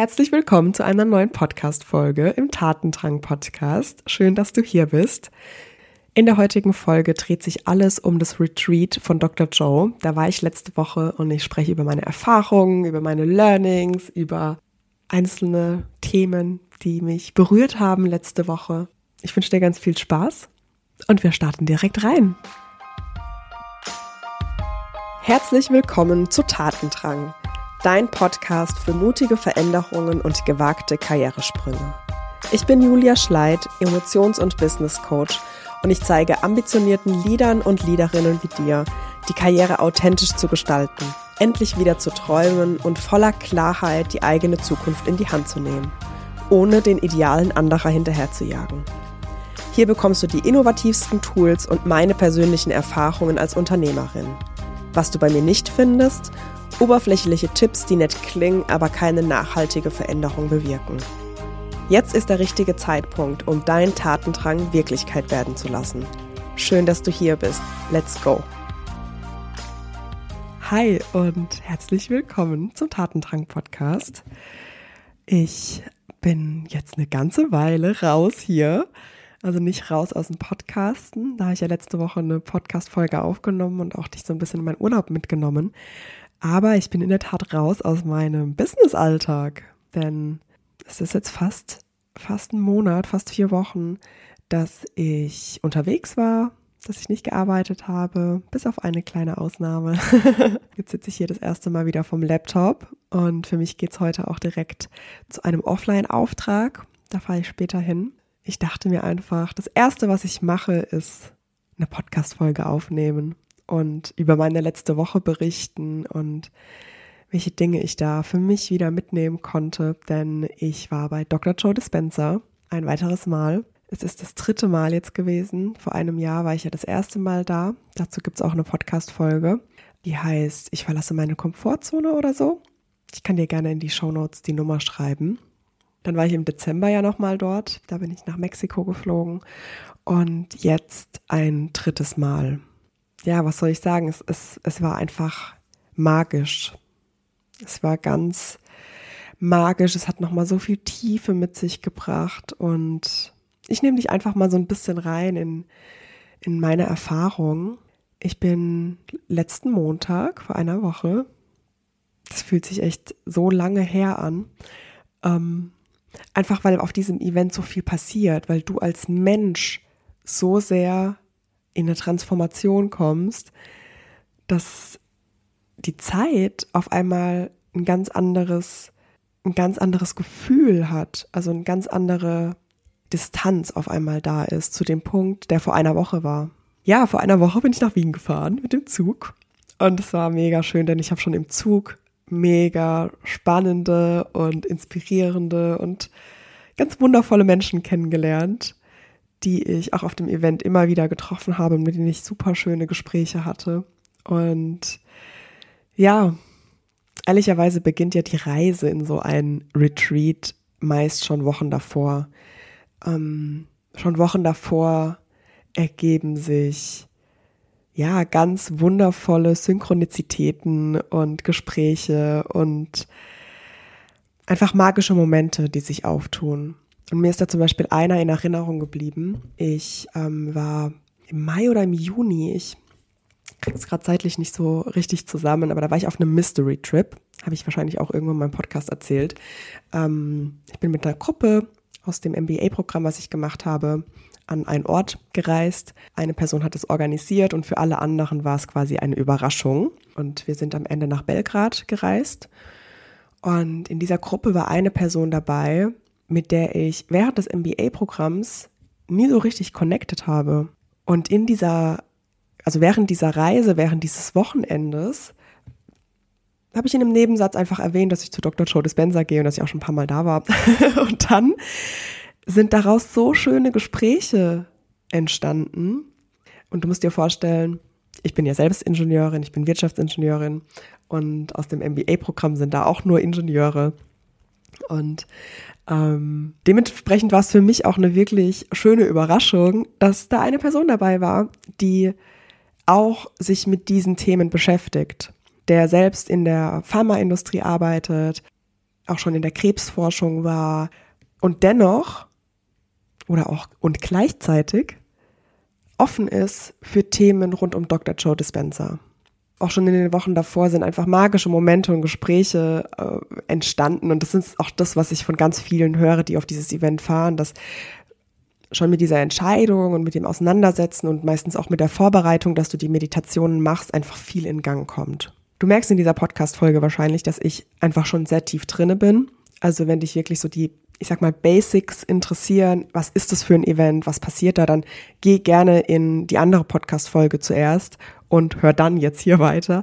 Herzlich willkommen zu einer neuen Podcast-Folge im Tatendrang-Podcast. Schön, dass du hier bist. In der heutigen Folge dreht sich alles um das Retreat von Dr. Joe. Da war ich letzte Woche und ich spreche über meine Erfahrungen, über meine Learnings, über einzelne Themen, die mich berührt haben letzte Woche. Ich wünsche dir ganz viel Spaß und wir starten direkt rein. Herzlich willkommen zu Tatendrang dein Podcast für mutige Veränderungen und gewagte Karrieresprünge. Ich bin Julia Schleid, Emotions- und Business Coach und ich zeige ambitionierten Leadern und Leaderinnen wie dir, die Karriere authentisch zu gestalten, endlich wieder zu träumen und voller Klarheit die eigene Zukunft in die Hand zu nehmen, ohne den Idealen anderer hinterherzujagen. Hier bekommst du die innovativsten Tools und meine persönlichen Erfahrungen als Unternehmerin. Was du bei mir nicht findest Oberflächliche Tipps, die nett klingen, aber keine nachhaltige Veränderung bewirken. Jetzt ist der richtige Zeitpunkt, um deinen Tatendrang Wirklichkeit werden zu lassen. Schön, dass du hier bist. Let's go! Hi und herzlich willkommen zum Tatendrang Podcast. Ich bin jetzt eine ganze Weile raus hier. Also nicht raus aus dem Podcasten. Da habe ich ja letzte Woche eine Podcast-Folge aufgenommen und auch dich so ein bisschen in meinen Urlaub mitgenommen. Aber ich bin in der Tat raus aus meinem Business-Alltag, denn es ist jetzt fast, fast ein Monat, fast vier Wochen, dass ich unterwegs war, dass ich nicht gearbeitet habe, bis auf eine kleine Ausnahme. Jetzt sitze ich hier das erste Mal wieder vom Laptop und für mich geht es heute auch direkt zu einem Offline-Auftrag. Da fahre ich später hin. Ich dachte mir einfach, das Erste, was ich mache, ist eine Podcast-Folge aufnehmen und über meine letzte Woche berichten und welche Dinge ich da für mich wieder mitnehmen konnte, denn ich war bei Dr. Joe Dispenza ein weiteres Mal. Es ist das dritte Mal jetzt gewesen. Vor einem Jahr war ich ja das erste Mal da. Dazu gibt es auch eine Podcast-Folge, die heißt Ich verlasse meine Komfortzone oder so. Ich kann dir gerne in die Show Notes die Nummer schreiben. Dann war ich im Dezember ja nochmal dort. Da bin ich nach Mexiko geflogen. Und jetzt ein drittes Mal ja, was soll ich sagen? Es, es, es war einfach magisch. Es war ganz magisch. Es hat nochmal so viel Tiefe mit sich gebracht. Und ich nehme dich einfach mal so ein bisschen rein in, in meine Erfahrung. Ich bin letzten Montag vor einer Woche, das fühlt sich echt so lange her an, ähm, einfach weil auf diesem Event so viel passiert, weil du als Mensch so sehr in eine Transformation kommst, dass die Zeit auf einmal ein ganz anderes, ein ganz anderes Gefühl hat, also eine ganz andere Distanz auf einmal da ist zu dem Punkt, der vor einer Woche war. Ja, vor einer Woche bin ich nach Wien gefahren mit dem Zug und es war mega schön, denn ich habe schon im Zug mega spannende und inspirierende und ganz wundervolle Menschen kennengelernt die ich auch auf dem Event immer wieder getroffen habe, mit denen ich super schöne Gespräche hatte. Und ja, ehrlicherweise beginnt ja die Reise in so ein Retreat meist schon Wochen davor. Ähm, schon Wochen davor ergeben sich ja ganz wundervolle Synchronizitäten und Gespräche und einfach magische Momente, die sich auftun. Und mir ist da zum Beispiel einer in Erinnerung geblieben. Ich ähm, war im Mai oder im Juni, ich krieg's gerade zeitlich nicht so richtig zusammen, aber da war ich auf einem Mystery Trip. Habe ich wahrscheinlich auch irgendwo in meinem Podcast erzählt. Ähm, ich bin mit einer Gruppe aus dem MBA-Programm, was ich gemacht habe, an einen Ort gereist. Eine Person hat es organisiert und für alle anderen war es quasi eine Überraschung. Und wir sind am Ende nach Belgrad gereist. Und in dieser Gruppe war eine Person dabei, mit der ich während des MBA-Programms nie so richtig connected habe. Und in dieser, also während dieser Reise, während dieses Wochenendes, habe ich in einem Nebensatz einfach erwähnt, dass ich zu Dr. Joe Dispenza gehe und dass ich auch schon ein paar Mal da war. und dann sind daraus so schöne Gespräche entstanden. Und du musst dir vorstellen, ich bin ja selbst Ingenieurin, ich bin Wirtschaftsingenieurin und aus dem MBA-Programm sind da auch nur Ingenieure. Und ähm, dementsprechend war es für mich auch eine wirklich schöne Überraschung, dass da eine Person dabei war, die auch sich mit diesen Themen beschäftigt, der selbst in der Pharmaindustrie arbeitet, auch schon in der Krebsforschung war und dennoch oder auch und gleichzeitig offen ist für Themen rund um Dr. Joe Dispenza. Auch schon in den Wochen davor sind einfach magische Momente und Gespräche äh, entstanden. Und das ist auch das, was ich von ganz vielen höre, die auf dieses Event fahren, dass schon mit dieser Entscheidung und mit dem Auseinandersetzen und meistens auch mit der Vorbereitung, dass du die Meditationen machst, einfach viel in Gang kommt. Du merkst in dieser Podcast-Folge wahrscheinlich, dass ich einfach schon sehr tief drinne bin. Also wenn dich wirklich so die ich sag mal, Basics interessieren, was ist das für ein Event, was passiert da, dann geh gerne in die andere Podcast-Folge zuerst und hör dann jetzt hier weiter,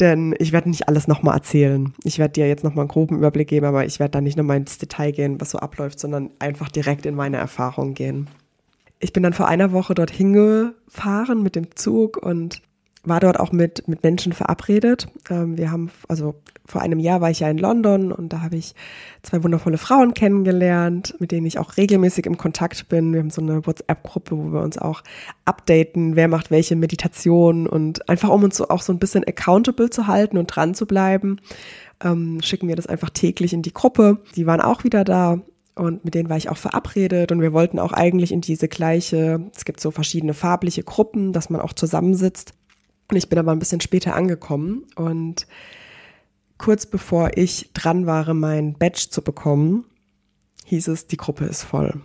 denn ich werde nicht alles nochmal erzählen. Ich werde dir jetzt nochmal einen groben Überblick geben, aber ich werde da nicht nochmal ins Detail gehen, was so abläuft, sondern einfach direkt in meine Erfahrungen gehen. Ich bin dann vor einer Woche dorthin gefahren mit dem Zug und war dort auch mit, mit Menschen verabredet. Ähm, wir haben, also vor einem Jahr war ich ja in London und da habe ich zwei wundervolle Frauen kennengelernt, mit denen ich auch regelmäßig im Kontakt bin. Wir haben so eine WhatsApp-Gruppe, wo wir uns auch updaten, wer macht welche Meditation und einfach um uns so auch so ein bisschen accountable zu halten und dran zu bleiben, ähm, schicken wir das einfach täglich in die Gruppe. Die waren auch wieder da und mit denen war ich auch verabredet und wir wollten auch eigentlich in diese gleiche, es gibt so verschiedene farbliche Gruppen, dass man auch zusammensitzt ich bin aber ein bisschen später angekommen und kurz bevor ich dran war, mein Badge zu bekommen, hieß es, die Gruppe ist voll.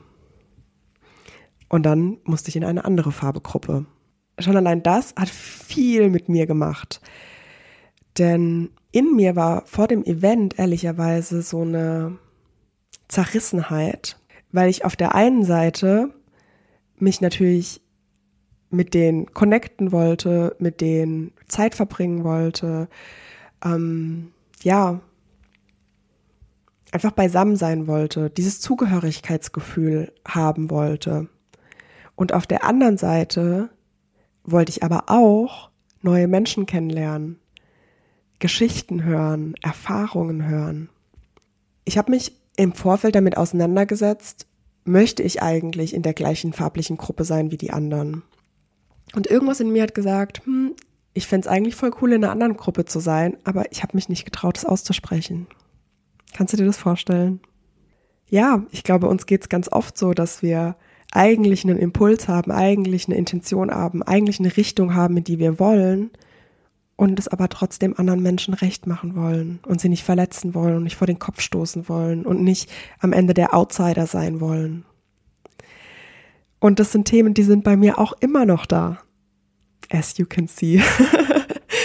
Und dann musste ich in eine andere Farbegruppe. Schon allein das hat viel mit mir gemacht. Denn in mir war vor dem Event ehrlicherweise so eine Zerrissenheit, weil ich auf der einen Seite mich natürlich mit denen connecten wollte, mit denen Zeit verbringen wollte, ähm, ja, einfach beisammen sein wollte, dieses Zugehörigkeitsgefühl haben wollte. Und auf der anderen Seite wollte ich aber auch neue Menschen kennenlernen, Geschichten hören, Erfahrungen hören. Ich habe mich im Vorfeld damit auseinandergesetzt, möchte ich eigentlich in der gleichen farblichen Gruppe sein wie die anderen? Und irgendwas in mir hat gesagt, hm, ich fände es eigentlich voll cool, in einer anderen Gruppe zu sein, aber ich habe mich nicht getraut, es auszusprechen. Kannst du dir das vorstellen? Ja, ich glaube, uns geht es ganz oft so, dass wir eigentlich einen Impuls haben, eigentlich eine Intention haben, eigentlich eine Richtung haben, in die wir wollen und es aber trotzdem anderen Menschen recht machen wollen und sie nicht verletzen wollen und nicht vor den Kopf stoßen wollen und nicht am Ende der Outsider sein wollen. Und das sind Themen, die sind bei mir auch immer noch da. As you can see.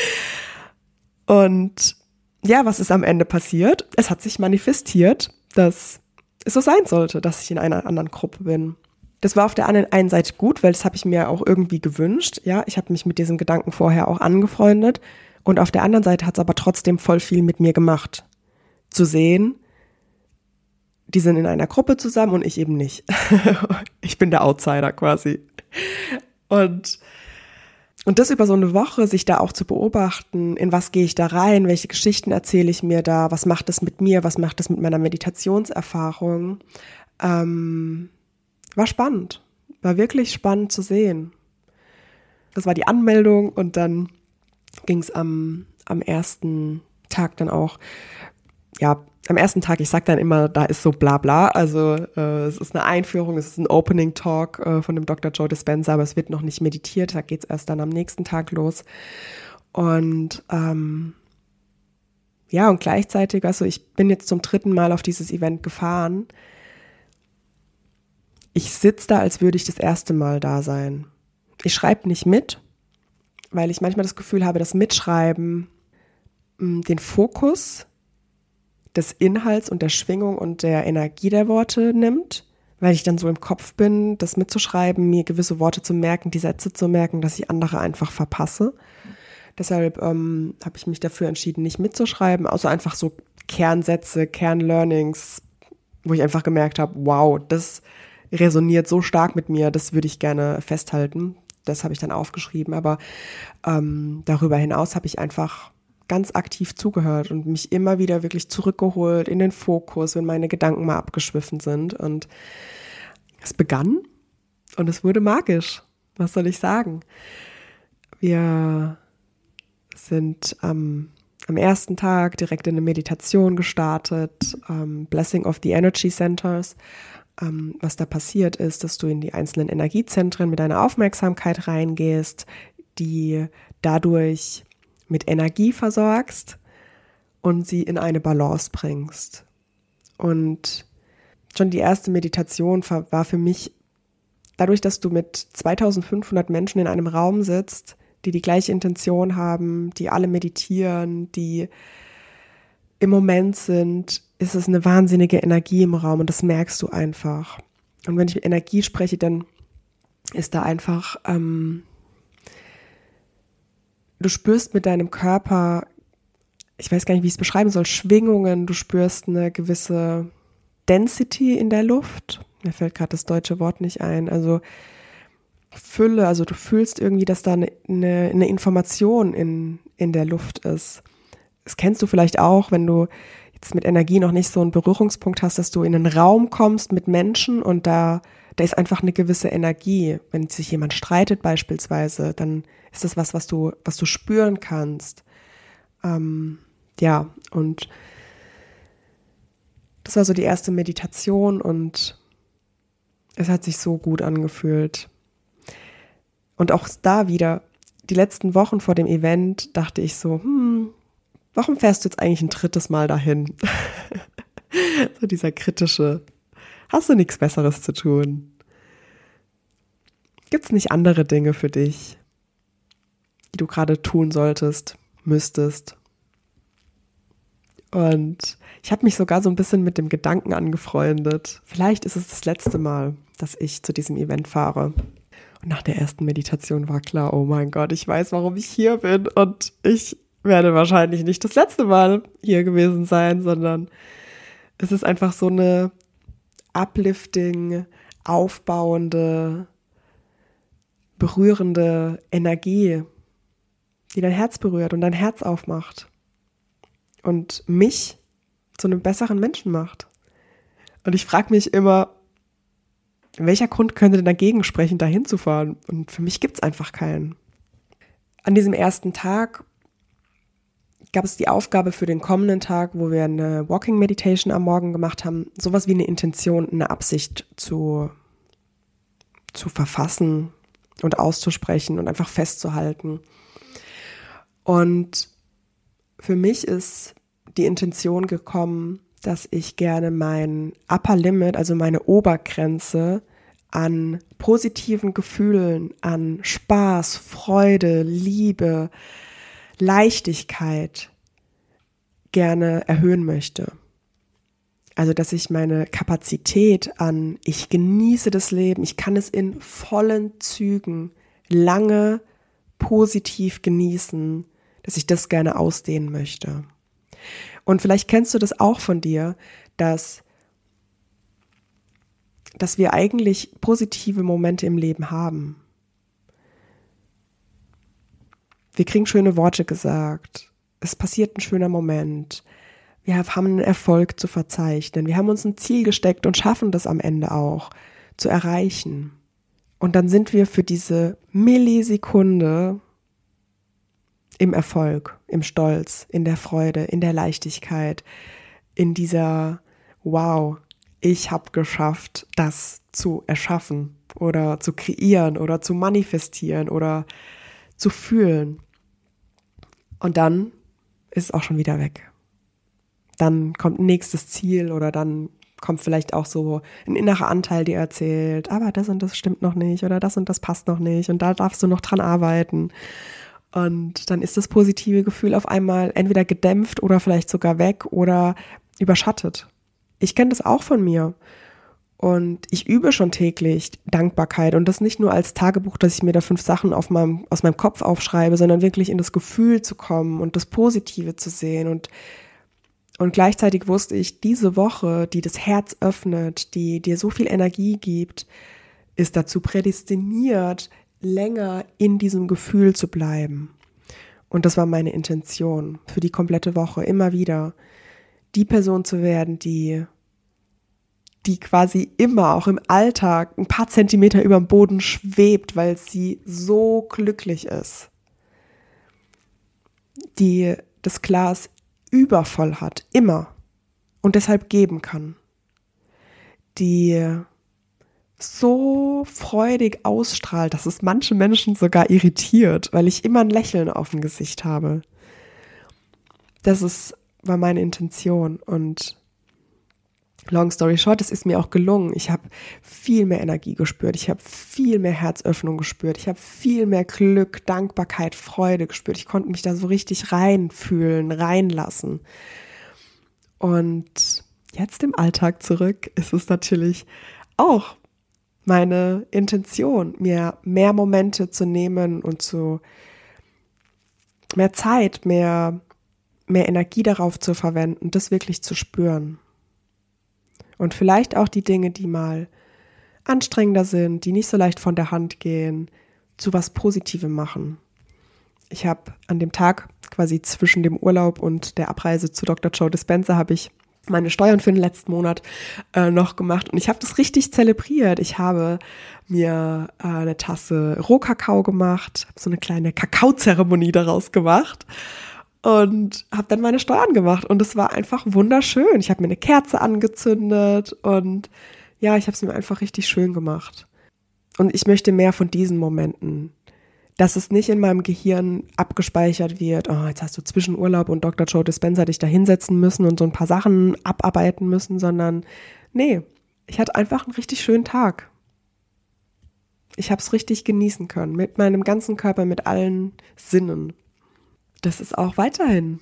und ja, was ist am Ende passiert? Es hat sich manifestiert, dass es so sein sollte, dass ich in einer anderen Gruppe bin. Das war auf der einen Seite gut, weil das habe ich mir auch irgendwie gewünscht. Ja, ich habe mich mit diesem Gedanken vorher auch angefreundet. Und auf der anderen Seite hat es aber trotzdem voll viel mit mir gemacht. Zu sehen, die sind in einer Gruppe zusammen und ich eben nicht. ich bin der Outsider quasi. Und, und das über so eine Woche, sich da auch zu beobachten, in was gehe ich da rein, welche Geschichten erzähle ich mir da, was macht das mit mir, was macht das mit meiner Meditationserfahrung, ähm, war spannend, war wirklich spannend zu sehen. Das war die Anmeldung und dann ging es am, am ersten Tag dann auch ja, am ersten Tag, ich sag dann immer, da ist so bla bla. Also äh, es ist eine Einführung, es ist ein Opening Talk äh, von dem Dr. Joe Dispenza, aber es wird noch nicht meditiert. Da geht's erst dann am nächsten Tag los. Und ähm, ja, und gleichzeitig, also ich bin jetzt zum dritten Mal auf dieses Event gefahren. Ich sitze da, als würde ich das erste Mal da sein. Ich schreibe nicht mit, weil ich manchmal das Gefühl habe, das Mitschreiben mh, den Fokus des Inhalts und der Schwingung und der Energie der Worte nimmt, weil ich dann so im Kopf bin, das mitzuschreiben, mir gewisse Worte zu merken, die Sätze zu merken, dass ich andere einfach verpasse. Deshalb ähm, habe ich mich dafür entschieden, nicht mitzuschreiben, außer einfach so Kernsätze, Kernlearnings, wo ich einfach gemerkt habe, wow, das resoniert so stark mit mir, das würde ich gerne festhalten. Das habe ich dann aufgeschrieben, aber ähm, darüber hinaus habe ich einfach ganz aktiv zugehört und mich immer wieder wirklich zurückgeholt in den Fokus, wenn meine Gedanken mal abgeschwiffen sind. Und es begann und es wurde magisch. Was soll ich sagen? Wir sind am am ersten Tag direkt in eine Meditation gestartet, ähm, Blessing of the Energy Centers. Ähm, was da passiert ist, dass du in die einzelnen Energiezentren mit deiner Aufmerksamkeit reingehst, die dadurch mit Energie versorgst und sie in eine Balance bringst. Und schon die erste Meditation war für mich dadurch, dass du mit 2500 Menschen in einem Raum sitzt, die die gleiche Intention haben, die alle meditieren, die im Moment sind, ist es eine wahnsinnige Energie im Raum und das merkst du einfach. Und wenn ich mit Energie spreche, dann ist da einfach, ähm, du spürst mit deinem Körper, ich weiß gar nicht, wie ich es beschreiben soll, Schwingungen, du spürst eine gewisse Density in der Luft. Mir fällt gerade das deutsche Wort nicht ein. Also Fülle, also du fühlst irgendwie, dass da eine, eine, eine Information in, in der Luft ist. Das kennst du vielleicht auch, wenn du jetzt mit Energie noch nicht so einen Berührungspunkt hast, dass du in einen Raum kommst mit Menschen und da, da ist einfach eine gewisse Energie. Wenn sich jemand streitet beispielsweise, dann ist das was, was du, was du spüren kannst. Ähm, ja, und das war so die erste Meditation und es hat sich so gut angefühlt. Und auch da wieder, die letzten Wochen vor dem Event dachte ich so, hm, warum fährst du jetzt eigentlich ein drittes Mal dahin? so dieser kritische, hast du nichts Besseres zu tun? Gibt es nicht andere Dinge für dich, die du gerade tun solltest, müsstest? Und ich habe mich sogar so ein bisschen mit dem Gedanken angefreundet. Vielleicht ist es das letzte Mal, dass ich zu diesem Event fahre. Und nach der ersten Meditation war klar, oh mein Gott, ich weiß, warum ich hier bin. Und ich werde wahrscheinlich nicht das letzte Mal hier gewesen sein, sondern es ist einfach so eine uplifting, aufbauende, berührende Energie, die dein Herz berührt und dein Herz aufmacht und mich zu einem besseren Menschen macht. Und ich frage mich immer, welcher Grund könnte denn dagegen sprechen, da hinzufahren? Und für mich gibt es einfach keinen. An diesem ersten Tag gab es die Aufgabe für den kommenden Tag, wo wir eine Walking Meditation am Morgen gemacht haben, sowas wie eine Intention, eine Absicht zu, zu verfassen und auszusprechen und einfach festzuhalten. Und für mich ist die Intention gekommen, dass ich gerne mein Upper Limit, also meine Obergrenze an positiven Gefühlen, an Spaß, Freude, Liebe, Leichtigkeit gerne erhöhen möchte. Also, dass ich meine Kapazität an, ich genieße das Leben, ich kann es in vollen Zügen lange positiv genießen, dass ich das gerne ausdehnen möchte. Und vielleicht kennst du das auch von dir, dass, dass wir eigentlich positive Momente im Leben haben. Wir kriegen schöne Worte gesagt. Es passiert ein schöner Moment. Wir haben einen Erfolg zu verzeichnen. Wir haben uns ein Ziel gesteckt und schaffen das am Ende auch zu erreichen. Und dann sind wir für diese Millisekunde im Erfolg, im Stolz, in der Freude, in der Leichtigkeit, in dieser Wow, ich habe geschafft, das zu erschaffen oder zu kreieren oder zu manifestieren oder zu fühlen. Und dann ist es auch schon wieder weg. Dann kommt ein nächstes Ziel oder dann kommt vielleicht auch so ein innerer Anteil, der erzählt, aber das und das stimmt noch nicht oder das und das passt noch nicht und da darfst du noch dran arbeiten. Und dann ist das positive Gefühl auf einmal entweder gedämpft oder vielleicht sogar weg oder überschattet. Ich kenne das auch von mir. Und ich übe schon täglich Dankbarkeit und das nicht nur als Tagebuch, dass ich mir da fünf Sachen auf meinem, aus meinem Kopf aufschreibe, sondern wirklich in das Gefühl zu kommen und das Positive zu sehen. Und, und gleichzeitig wusste ich, diese Woche, die das Herz öffnet, die dir so viel Energie gibt, ist dazu prädestiniert, länger in diesem Gefühl zu bleiben. Und das war meine Intention für die komplette Woche, immer wieder die Person zu werden, die, die quasi immer auch im Alltag ein paar Zentimeter über dem Boden schwebt, weil sie so glücklich ist. Die das Glas übervoll hat, immer und deshalb geben kann, die so freudig ausstrahlt, dass es manche Menschen sogar irritiert, weil ich immer ein Lächeln auf dem Gesicht habe. Das ist, war meine Intention und Long story short, es ist mir auch gelungen. Ich habe viel mehr Energie gespürt. Ich habe viel mehr Herzöffnung gespürt. Ich habe viel mehr Glück, Dankbarkeit, Freude gespürt. Ich konnte mich da so richtig reinfühlen, reinlassen. Und jetzt im Alltag zurück ist es natürlich auch meine Intention, mir mehr Momente zu nehmen und zu mehr Zeit, mehr, mehr Energie darauf zu verwenden, das wirklich zu spüren. Und vielleicht auch die Dinge, die mal anstrengender sind, die nicht so leicht von der Hand gehen, zu was Positivem machen. Ich habe an dem Tag quasi zwischen dem Urlaub und der Abreise zu Dr. Joe Dispenza habe ich meine Steuern für den letzten Monat äh, noch gemacht und ich habe das richtig zelebriert. Ich habe mir äh, eine Tasse Rohkakao gemacht, habe so eine kleine Kakaozeremonie daraus gemacht und habe dann meine Steuern gemacht und es war einfach wunderschön. Ich habe mir eine Kerze angezündet und ja, ich habe es mir einfach richtig schön gemacht. Und ich möchte mehr von diesen Momenten dass es nicht in meinem Gehirn abgespeichert wird, oh, jetzt hast du zwischen Urlaub und Dr. Joe Dispenza dich da hinsetzen müssen und so ein paar Sachen abarbeiten müssen, sondern nee, ich hatte einfach einen richtig schönen Tag. Ich habe es richtig genießen können, mit meinem ganzen Körper, mit allen Sinnen. Das ist auch weiterhin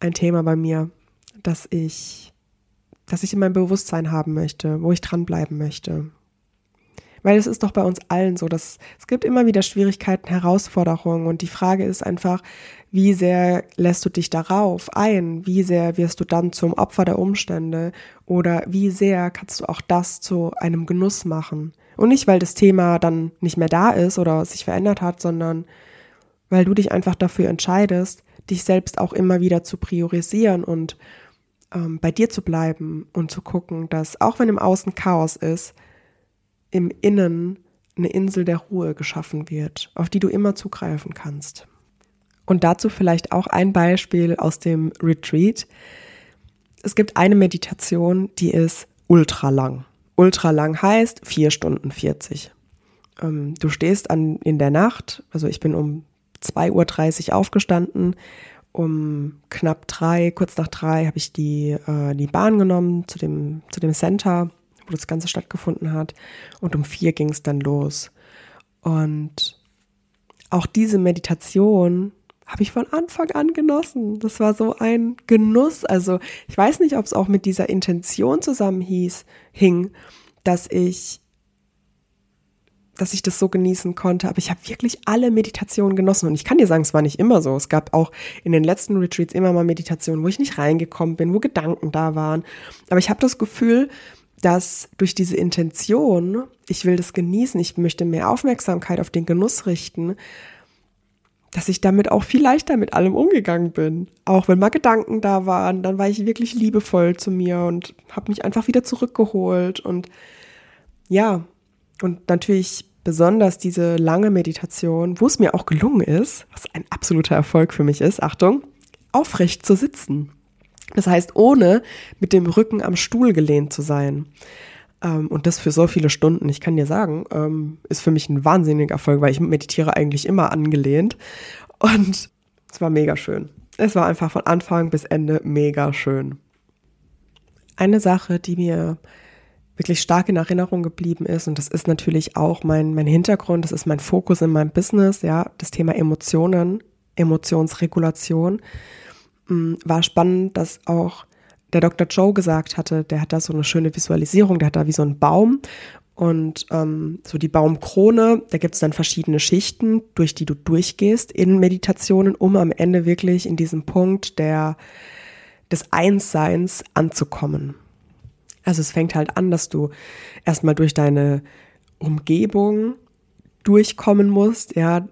ein Thema bei mir, dass ich, dass ich in meinem Bewusstsein haben möchte, wo ich dranbleiben möchte, weil es ist doch bei uns allen so, dass es gibt immer wieder Schwierigkeiten, Herausforderungen und die Frage ist einfach, wie sehr lässt du dich darauf ein? Wie sehr wirst du dann zum Opfer der Umstände? Oder wie sehr kannst du auch das zu einem Genuss machen? Und nicht, weil das Thema dann nicht mehr da ist oder sich verändert hat, sondern weil du dich einfach dafür entscheidest, dich selbst auch immer wieder zu priorisieren und ähm, bei dir zu bleiben und zu gucken, dass auch wenn im Außen Chaos ist, im Innen eine Insel der Ruhe geschaffen wird, auf die du immer zugreifen kannst. Und dazu vielleicht auch ein Beispiel aus dem Retreat. Es gibt eine Meditation, die ist ultra lang. Ultra lang heißt vier Stunden 40. Ähm, du stehst an, in der Nacht, also ich bin um 2.30 Uhr aufgestanden, um knapp drei, kurz nach drei habe ich die, äh, die Bahn genommen zu dem, zu dem Center wo das Ganze stattgefunden hat. Und um vier ging es dann los. Und auch diese Meditation habe ich von Anfang an genossen. Das war so ein Genuss. Also ich weiß nicht, ob es auch mit dieser Intention zusammen hieß, hing, dass ich dass ich das so genießen konnte. Aber ich habe wirklich alle Meditationen genossen. Und ich kann dir sagen, es war nicht immer so. Es gab auch in den letzten Retreats immer mal Meditationen, wo ich nicht reingekommen bin, wo Gedanken da waren. Aber ich habe das Gefühl, dass durch diese Intention, ich will das genießen, ich möchte mehr Aufmerksamkeit auf den Genuss richten, dass ich damit auch viel leichter mit allem umgegangen bin. Auch wenn mal Gedanken da waren, dann war ich wirklich liebevoll zu mir und habe mich einfach wieder zurückgeholt. Und ja, und natürlich besonders diese lange Meditation, wo es mir auch gelungen ist, was ein absoluter Erfolg für mich ist, Achtung, aufrecht zu sitzen. Das heißt, ohne mit dem Rücken am Stuhl gelehnt zu sein. Ähm, und das für so viele Stunden, ich kann dir sagen, ähm, ist für mich ein wahnsinniger Erfolg, weil ich meditiere eigentlich immer angelehnt. Und es war mega schön. Es war einfach von Anfang bis Ende mega schön. Eine Sache, die mir wirklich stark in Erinnerung geblieben ist, und das ist natürlich auch mein, mein Hintergrund, das ist mein Fokus in meinem Business, ja, das Thema Emotionen, Emotionsregulation. Mm, war spannend, dass auch der Dr. Joe gesagt hatte, der hat da so eine schöne Visualisierung, der hat da wie so einen Baum und ähm, so die Baumkrone, da gibt es dann verschiedene Schichten, durch die du durchgehst in Meditationen, um am Ende wirklich in diesem Punkt der, des Einsseins anzukommen. Also es fängt halt an, dass du erstmal durch deine Umgebung durchkommen musst, ja,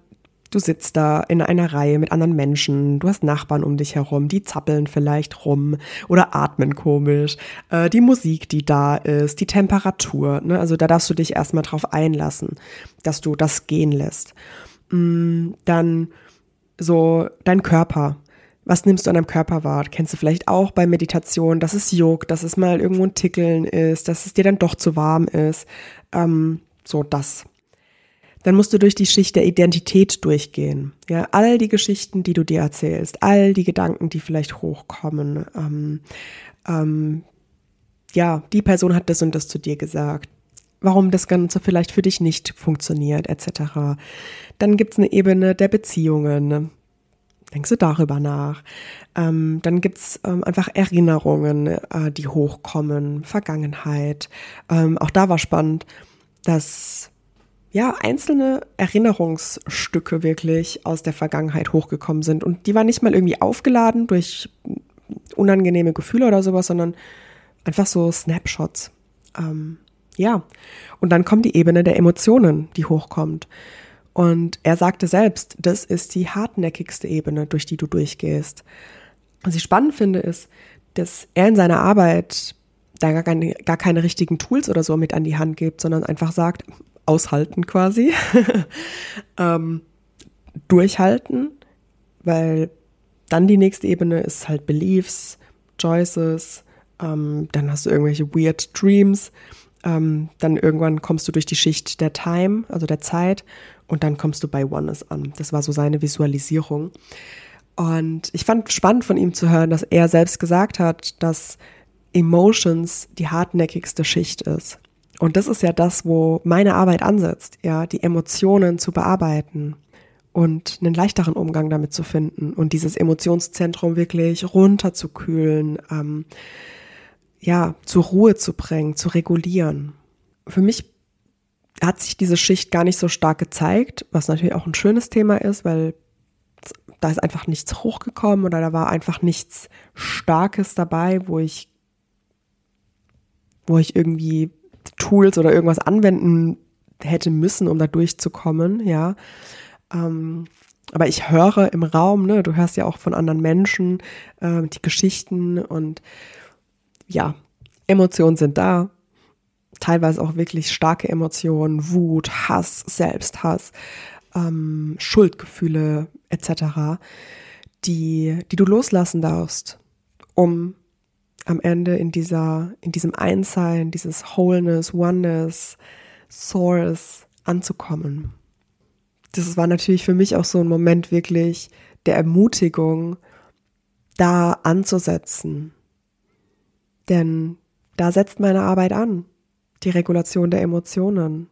Du sitzt da in einer Reihe mit anderen Menschen, du hast Nachbarn um dich herum, die zappeln vielleicht rum oder atmen komisch, äh, die Musik, die da ist, die Temperatur, ne? also da darfst du dich erstmal drauf einlassen, dass du das gehen lässt. Mm, dann so dein Körper, Was nimmst du an deinem Körper wahr? Kennst du vielleicht auch bei Meditation, dass es juckt, dass es mal irgendwo ein Tickeln ist, dass es dir dann doch zu warm ist. Ähm, so das. Dann musst du durch die Schicht der Identität durchgehen. Ja, all die Geschichten, die du dir erzählst, all die Gedanken, die vielleicht hochkommen. Ähm, ähm, ja, die Person hat das und das zu dir gesagt. Warum das Ganze vielleicht für dich nicht funktioniert, etc. Dann gibt's eine Ebene der Beziehungen denkst du darüber nach. Ähm, dann gibt's ähm, einfach Erinnerungen, äh, die hochkommen, Vergangenheit. Ähm, auch da war spannend, dass ja einzelne Erinnerungsstücke wirklich aus der Vergangenheit hochgekommen sind. Und die waren nicht mal irgendwie aufgeladen durch unangenehme Gefühle oder sowas, sondern einfach so Snapshots. Ähm, ja, und dann kommt die Ebene der Emotionen, die hochkommt. Und er sagte selbst, das ist die hartnäckigste Ebene, durch die du durchgehst. Was ich spannend finde, ist, dass er in seiner Arbeit da gar keine, gar keine richtigen Tools oder so mit an die Hand gibt, sondern einfach sagt, aushalten quasi, ähm, durchhalten, weil dann die nächste Ebene ist halt Beliefs, Choices, ähm, dann hast du irgendwelche weird Dreams, ähm, dann irgendwann kommst du durch die Schicht der Time, also der Zeit und dann kommst du bei Oneness an. Das war so seine Visualisierung. Und ich fand spannend von ihm zu hören, dass er selbst gesagt hat, dass Emotions die hartnäckigste Schicht ist. Und das ist ja das, wo meine Arbeit ansetzt, ja, die Emotionen zu bearbeiten und einen leichteren Umgang damit zu finden und dieses Emotionszentrum wirklich runterzukühlen, ähm, ja, zur Ruhe zu bringen, zu regulieren. Für mich hat sich diese Schicht gar nicht so stark gezeigt, was natürlich auch ein schönes Thema ist, weil da ist einfach nichts hochgekommen oder da war einfach nichts Starkes dabei, wo ich, wo ich irgendwie Tools oder irgendwas anwenden hätte müssen, um da durchzukommen, ja. Ähm, aber ich höre im Raum, ne, du hörst ja auch von anderen Menschen äh, die Geschichten und ja, Emotionen sind da, teilweise auch wirklich starke Emotionen, Wut, Hass, Selbsthass, ähm, Schuldgefühle etc., die, die du loslassen darfst, um am Ende in dieser, in diesem Einssein, dieses Wholeness, Oneness, Source anzukommen. Das war natürlich für mich auch so ein Moment wirklich der Ermutigung, da anzusetzen. Denn da setzt meine Arbeit an die Regulation der Emotionen.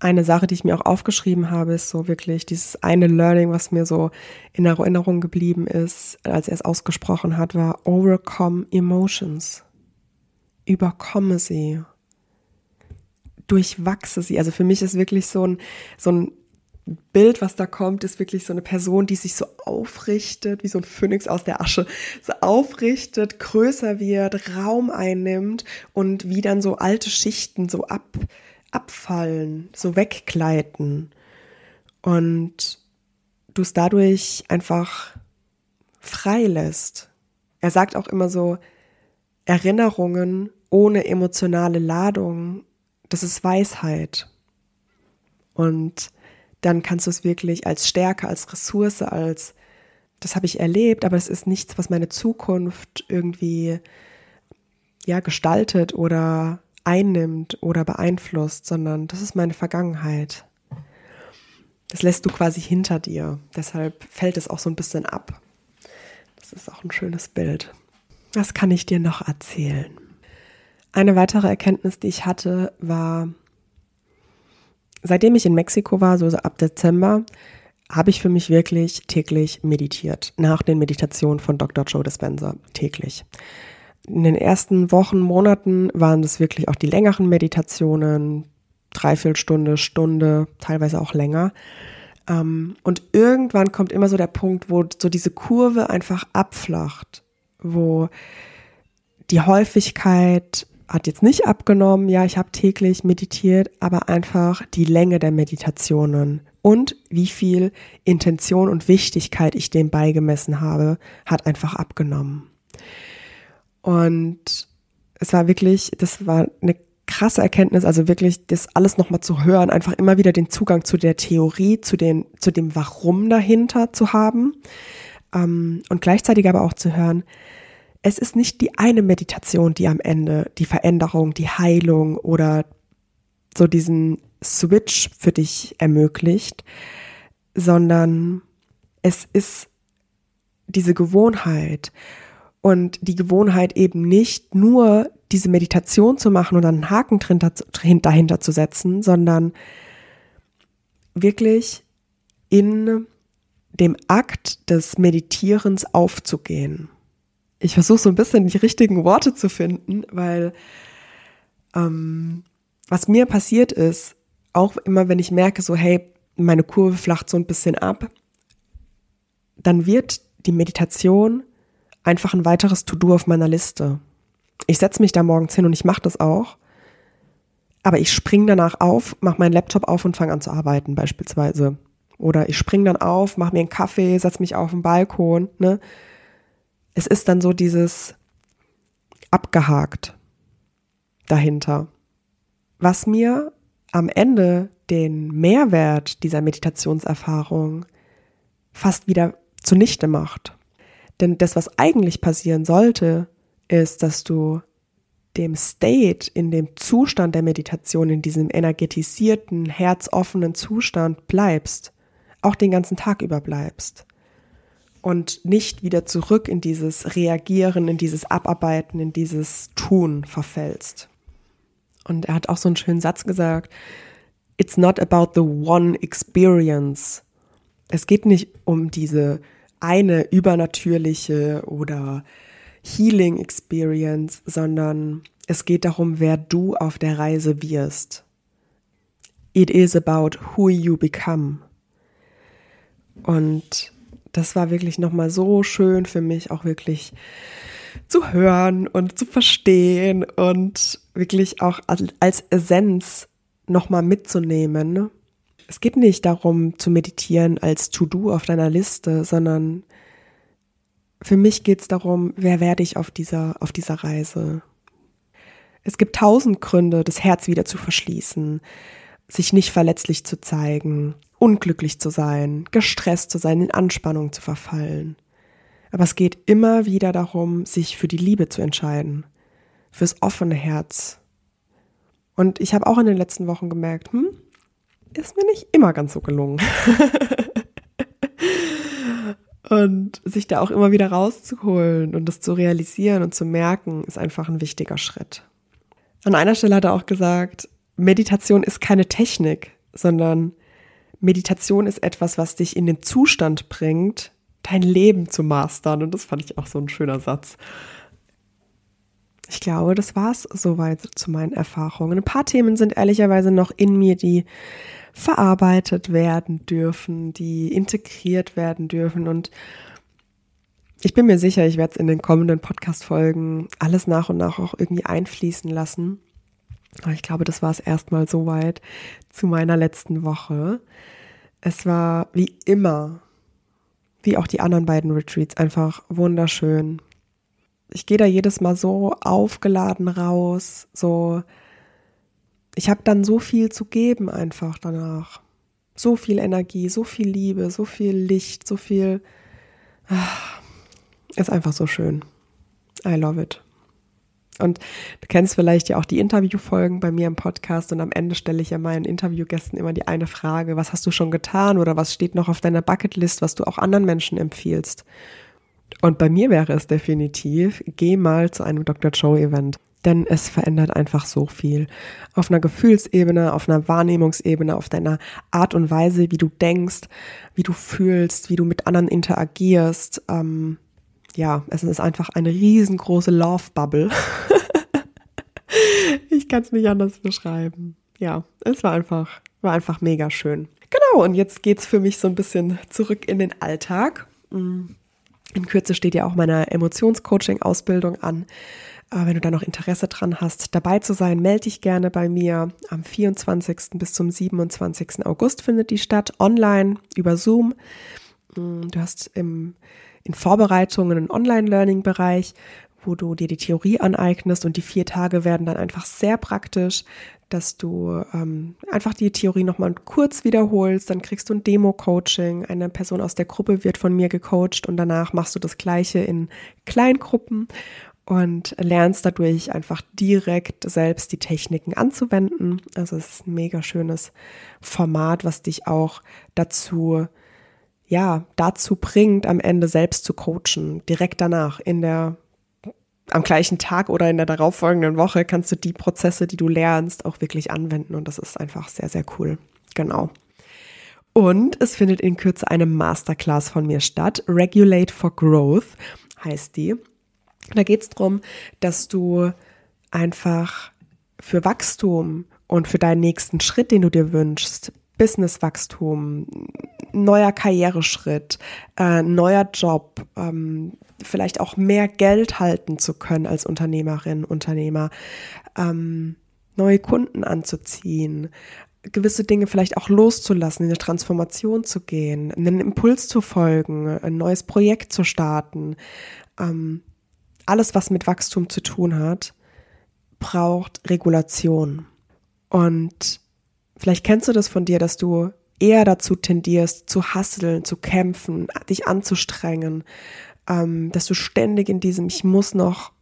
Eine Sache, die ich mir auch aufgeschrieben habe, ist so wirklich dieses eine Learning, was mir so in Erinnerung geblieben ist, als er es ausgesprochen hat, war overcome emotions. Überkomme sie. Durchwachse sie. Also für mich ist wirklich so ein, so ein Bild, was da kommt, ist wirklich so eine Person, die sich so aufrichtet, wie so ein Phönix aus der Asche, so aufrichtet, größer wird, Raum einnimmt und wie dann so alte Schichten so ab, abfallen, so weggleiten. Und du es dadurch einfach frei lässt. Er sagt auch immer so, Erinnerungen ohne emotionale Ladung, das ist Weisheit. Und dann kannst du es wirklich als Stärke, als Ressource, als das habe ich erlebt, aber es ist nichts, was meine Zukunft irgendwie ja gestaltet oder einnimmt oder beeinflusst, sondern das ist meine Vergangenheit. Das lässt du quasi hinter dir. Deshalb fällt es auch so ein bisschen ab. Das ist auch ein schönes Bild. Was kann ich dir noch erzählen? Eine weitere Erkenntnis, die ich hatte, war, seitdem ich in Mexiko war, so ab Dezember, habe ich für mich wirklich täglich meditiert. Nach den Meditationen von Dr. Joe Dispenza. Täglich. In den ersten Wochen, Monaten waren das wirklich auch die längeren Meditationen. Dreiviertelstunde, Stunde, teilweise auch länger. Ähm, und irgendwann kommt immer so der Punkt, wo so diese Kurve einfach abflacht, wo die Häufigkeit hat jetzt nicht abgenommen, ja, ich habe täglich meditiert, aber einfach die Länge der Meditationen und wie viel Intention und Wichtigkeit ich dem beigemessen habe, hat einfach abgenommen. Und es war wirklich, das war eine krasse Erkenntnis, also wirklich das alles nochmal zu hören, einfach immer wieder den Zugang zu der Theorie, zu, den, zu dem Warum dahinter zu haben, Ähm, und gleichzeitig aber auch zu hören, es ist nicht die eine Meditation, die am Ende die Veränderung, die Heilung oder so diesen Switch für dich ermöglicht, sondern es ist diese Gewohnheit und die Gewohnheit eben nicht nur diese Meditation zu machen und einen Haken dahinter zu setzen, sondern wirklich in dem Akt des Meditierens aufzugehen. Ich versuche so ein bisschen die richtigen Worte zu finden, weil ähm, was mir passiert ist, auch immer wenn ich merke, so hey, meine Kurve flacht so ein bisschen ab, dann wird die Meditation einfach ein weiteres To-Do auf meiner Liste. Ich setze mich da morgens hin und ich mache das auch. Aber ich springe danach auf, mache meinen Laptop auf und fange an zu arbeiten beispielsweise. Oder ich springe dann auf, mache mir einen Kaffee, setze mich auf den Balkon. Ne? Es ist dann so dieses abgehakt dahinter. Was mir am Ende den Mehrwert dieser Meditationserfahrung fast wieder zunichte macht. Denn das, was eigentlich passieren sollte, ist, dass du dem State, in dem Zustand der Meditation, in diesem energetisierten, herzoffenen Zustand bleibst, auch den ganzen Tag über bleibst und nicht wieder zurück in dieses Reagieren, in dieses Abarbeiten, in dieses Tun verfällst. Und er hat auch so einen schönen Satz gesagt, It's not about the one experience. Es geht nicht um diese eine übernatürliche oder Healing Experience, sondern es geht darum, wer du auf der Reise wirst. It is about who you become. Und das war wirklich nochmal so schön für mich, auch wirklich zu hören und zu verstehen und wirklich auch als Essenz nochmal mitzunehmen, es geht nicht darum zu meditieren als To-Do auf deiner Liste, sondern für mich geht es darum, wer werde ich auf dieser, auf dieser Reise. Es gibt tausend Gründe, das Herz wieder zu verschließen, sich nicht verletzlich zu zeigen, unglücklich zu sein, gestresst zu sein, in Anspannung zu verfallen. Aber es geht immer wieder darum, sich für die Liebe zu entscheiden, fürs offene Herz. Und ich habe auch in den letzten Wochen gemerkt, hm, ist mir nicht immer ganz so gelungen. und sich da auch immer wieder rauszuholen und das zu realisieren und zu merken, ist einfach ein wichtiger Schritt. An einer Stelle hat er auch gesagt, Meditation ist keine Technik, sondern Meditation ist etwas, was dich in den Zustand bringt, dein Leben zu mastern. Und das fand ich auch so ein schöner Satz. Ich glaube, das war es soweit zu meinen Erfahrungen. Ein paar Themen sind ehrlicherweise noch in mir, die verarbeitet werden dürfen, die integriert werden dürfen. Und ich bin mir sicher, ich werde es in den kommenden Podcast-Folgen alles nach und nach auch irgendwie einfließen lassen. Aber ich glaube, das war es erstmal soweit zu meiner letzten Woche. Es war wie immer, wie auch die anderen beiden Retreats, einfach wunderschön. Ich gehe da jedes Mal so aufgeladen raus, so ich habe dann so viel zu geben einfach danach. So viel Energie, so viel Liebe, so viel Licht, so viel. Ach, ist einfach so schön. I love it. Und du kennst vielleicht ja auch die Interviewfolgen bei mir im Podcast und am Ende stelle ich ja meinen Interviewgästen immer die eine Frage, was hast du schon getan oder was steht noch auf deiner Bucketlist, was du auch anderen Menschen empfiehlst. Und bei mir wäre es definitiv, geh mal zu einem Dr. Joe Event denn es verändert einfach so viel. Auf einer Gefühlsebene, auf einer Wahrnehmungsebene, auf deiner Art und Weise, wie du denkst, wie du fühlst, wie du mit anderen interagierst. Ähm, ja, es ist einfach eine riesengroße Love-Bubble. ich kann es nicht anders beschreiben. Ja, es war einfach, war einfach mega schön. Genau, und jetzt geht es für mich so ein bisschen zurück in den Alltag. Mm. In Kürze steht ja auch meine Emotionscoaching-Ausbildung an. Äh, wenn du da noch Interesse dran hast, dabei zu sein, melde dich gerne bei mir. Am 24. bis zum 27. August findet die statt, online über Zoom. Mm, du hast im, in Vorbereitungen einen Online-Learning-Bereich, wo du dir die Theorie aneignest und die vier Tage werden dann einfach sehr praktisch, dass du ähm, einfach die Theorie nochmal kurz wiederholst, dann kriegst du ein Demo-Coaching, eine Person aus der Gruppe wird von mir gecoacht und danach machst du das gleiche in Kleingruppen und lernst dadurch einfach direkt selbst die Techniken anzuwenden. Also es ist ein mega schönes Format, was dich auch dazu ja, dazu bringt, am Ende selbst zu coachen, direkt danach in der am gleichen Tag oder in der darauffolgenden Woche kannst du die Prozesse, die du lernst, auch wirklich anwenden und das ist einfach sehr sehr cool. Genau. Und es findet in Kürze eine Masterclass von mir statt. Regulate for Growth heißt die. Da geht es darum, dass du einfach für Wachstum und für deinen nächsten Schritt, den du dir wünschst, Businesswachstum, neuer Karriereschritt, äh, neuer Job, ähm, vielleicht auch mehr Geld halten zu können als Unternehmerin, Unternehmer, ähm, neue Kunden anzuziehen, gewisse Dinge vielleicht auch loszulassen, in eine Transformation zu gehen, einen Impuls zu folgen, ein neues Projekt zu starten. Ähm, alles, was mit Wachstum zu tun hat, braucht Regulation. Und vielleicht kennst du das von dir, dass du eher dazu tendierst, zu hasseln, zu kämpfen, dich anzustrengen, ähm, dass du ständig in diesem, ich muss noch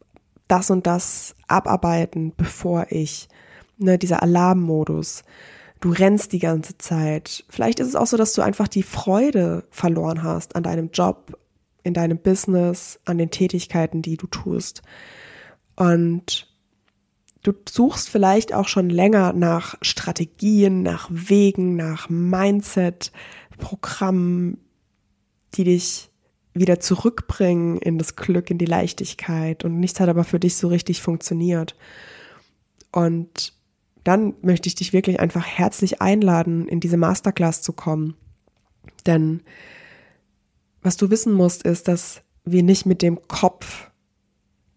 das und das abarbeiten, bevor ich, ne, dieser Alarmmodus. Du rennst die ganze Zeit. Vielleicht ist es auch so, dass du einfach die Freude verloren hast an deinem Job, in deinem Business, an den Tätigkeiten, die du tust. Und du suchst vielleicht auch schon länger nach Strategien, nach Wegen, nach Mindset, Programmen, die dich wieder zurückbringen in das Glück, in die Leichtigkeit und nichts hat aber für dich so richtig funktioniert. Und dann möchte ich dich wirklich einfach herzlich einladen, in diese Masterclass zu kommen. Denn was du wissen musst, ist, dass wir nicht mit dem Kopf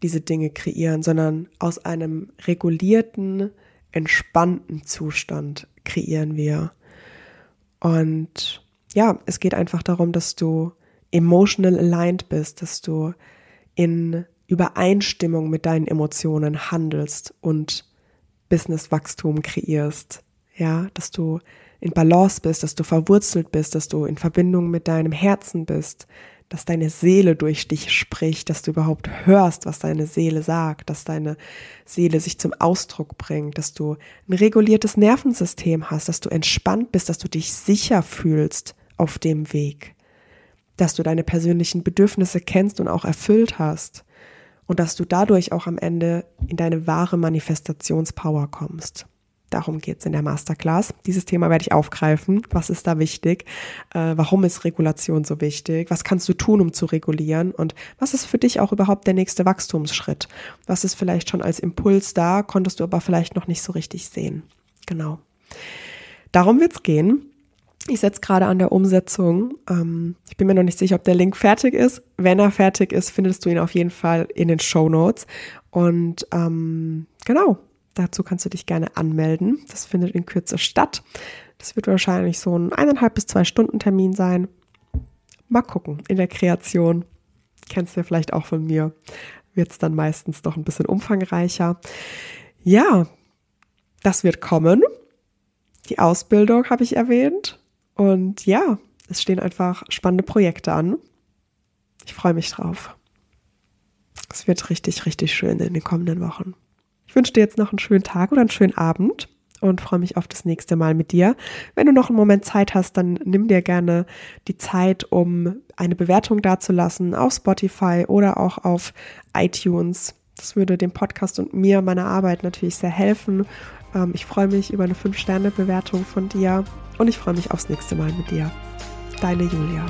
diese Dinge kreieren, sondern aus einem regulierten, entspannten Zustand kreieren wir. Und ja, es geht einfach darum, dass du emotional aligned bist, dass du in Übereinstimmung mit deinen Emotionen handelst und Businesswachstum kreierst. Ja, dass du in Balance bist, dass du verwurzelt bist, dass du in Verbindung mit deinem Herzen bist, dass deine Seele durch dich spricht, dass du überhaupt hörst, was deine Seele sagt, dass deine Seele sich zum Ausdruck bringt, dass du ein reguliertes Nervensystem hast, dass du entspannt bist, dass du dich sicher fühlst auf dem Weg, dass du deine persönlichen Bedürfnisse kennst und auch erfüllt hast und dass du dadurch auch am Ende in deine wahre Manifestationspower kommst. Darum geht es in der Masterclass. Dieses Thema werde ich aufgreifen. Was ist da wichtig? Äh, warum ist Regulation so wichtig? Was kannst du tun, um zu regulieren? Und was ist für dich auch überhaupt der nächste Wachstumsschritt? Was ist vielleicht schon als Impuls da, konntest du aber vielleicht noch nicht so richtig sehen? Genau. Darum wird es gehen. Ich setze gerade an der Umsetzung. Ähm, ich bin mir noch nicht sicher, ob der Link fertig ist. Wenn er fertig ist, findest du ihn auf jeden Fall in den Show Notes. Und ähm, genau, Dazu kannst du dich gerne anmelden. Das findet in Kürze statt. Das wird wahrscheinlich so ein eineinhalb bis zwei Stunden Termin sein. Mal gucken, in der Kreation. Kennst du ja vielleicht auch von mir. Wird es dann meistens doch ein bisschen umfangreicher. Ja, das wird kommen. Die Ausbildung habe ich erwähnt. Und ja, es stehen einfach spannende Projekte an. Ich freue mich drauf. Es wird richtig, richtig schön in den kommenden Wochen. Ich wünsche dir jetzt noch einen schönen Tag oder einen schönen Abend und freue mich auf das nächste Mal mit dir. Wenn du noch einen Moment Zeit hast, dann nimm dir gerne die Zeit, um eine Bewertung dazulassen auf Spotify oder auch auf iTunes. Das würde dem Podcast und mir, meiner Arbeit natürlich sehr helfen. Ähm, ich freue mich über eine 5-Sterne-Bewertung von dir und ich freue mich aufs nächste Mal mit dir. Deine Julia.